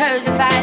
hers if I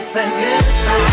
is the good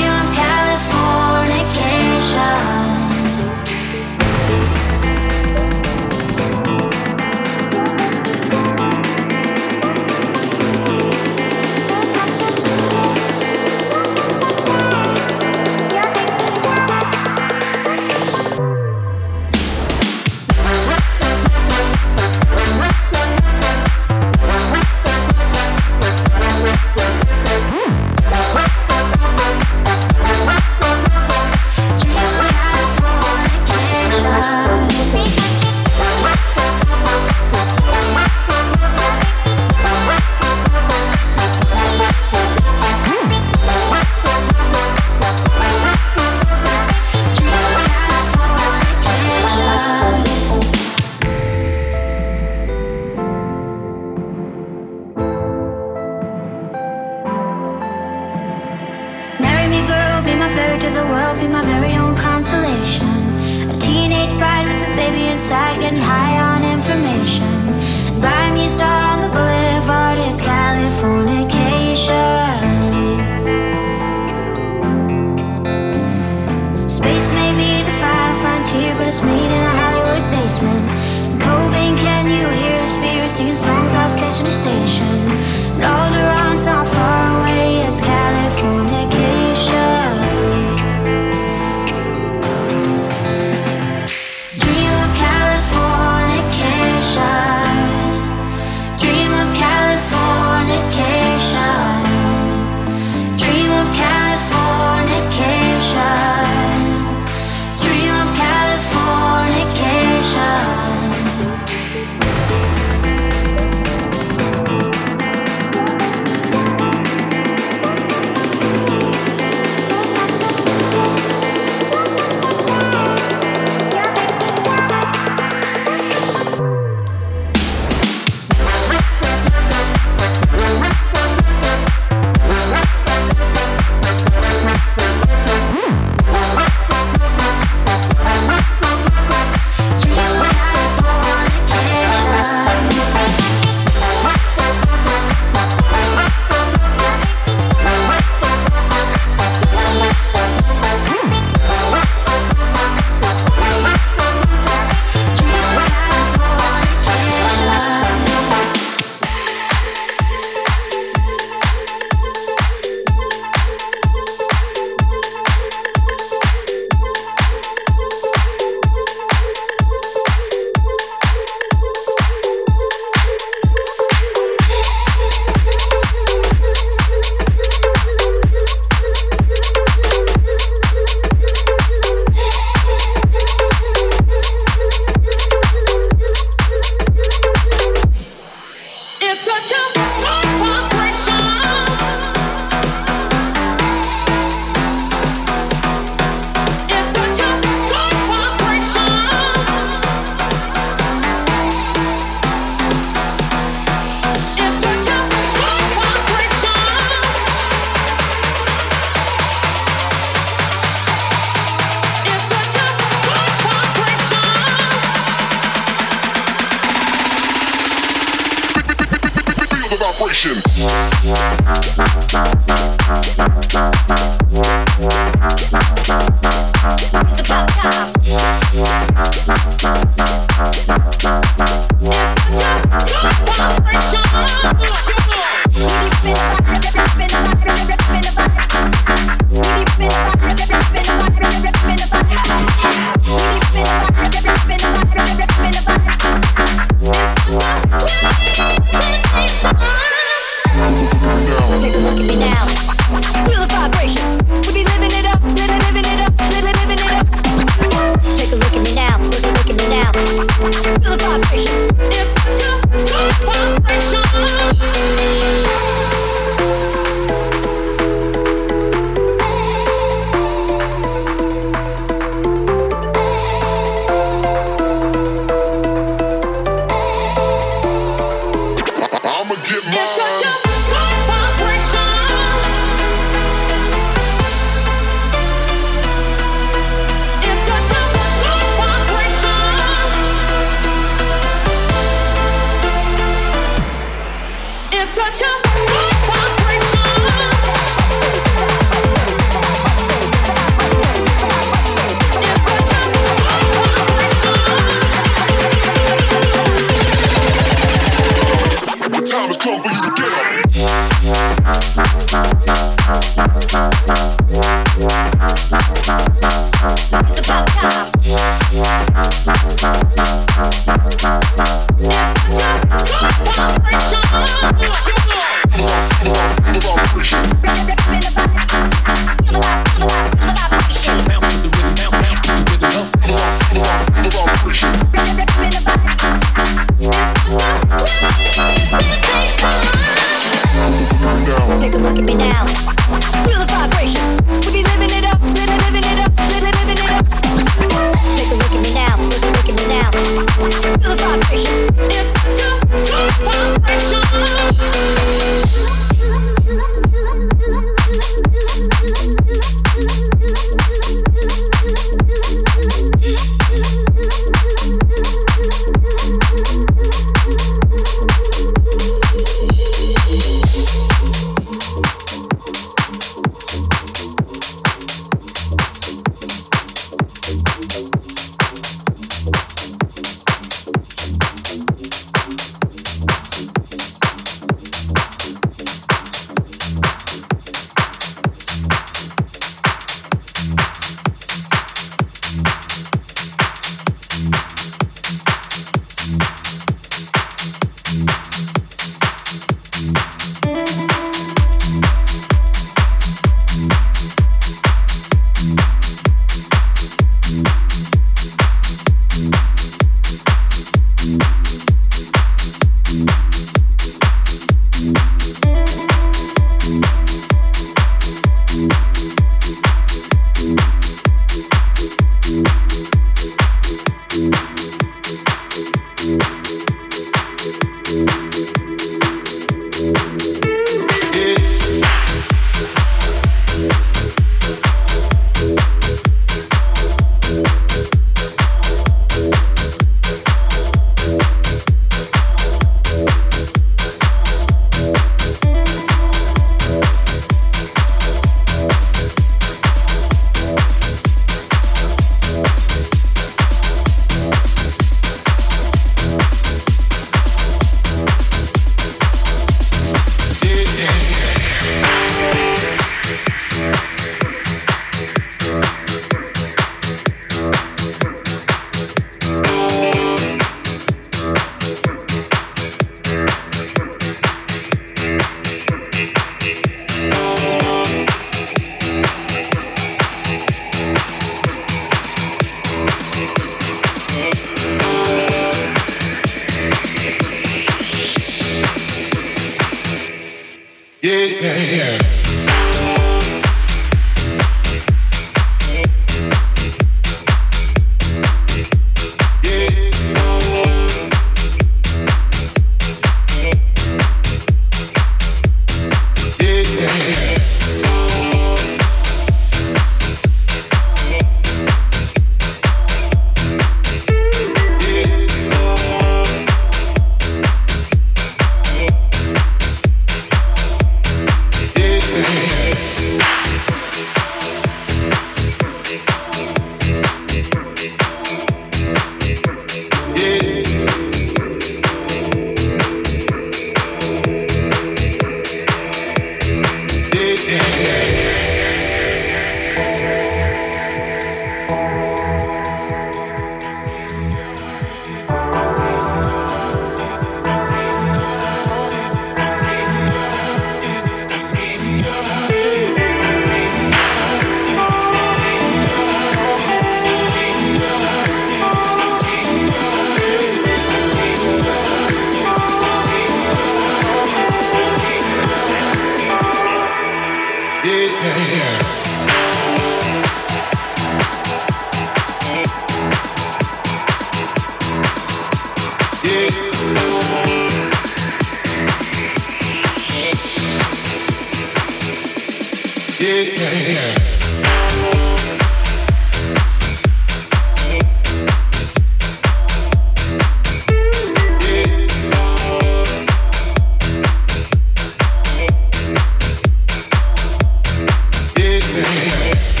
Let's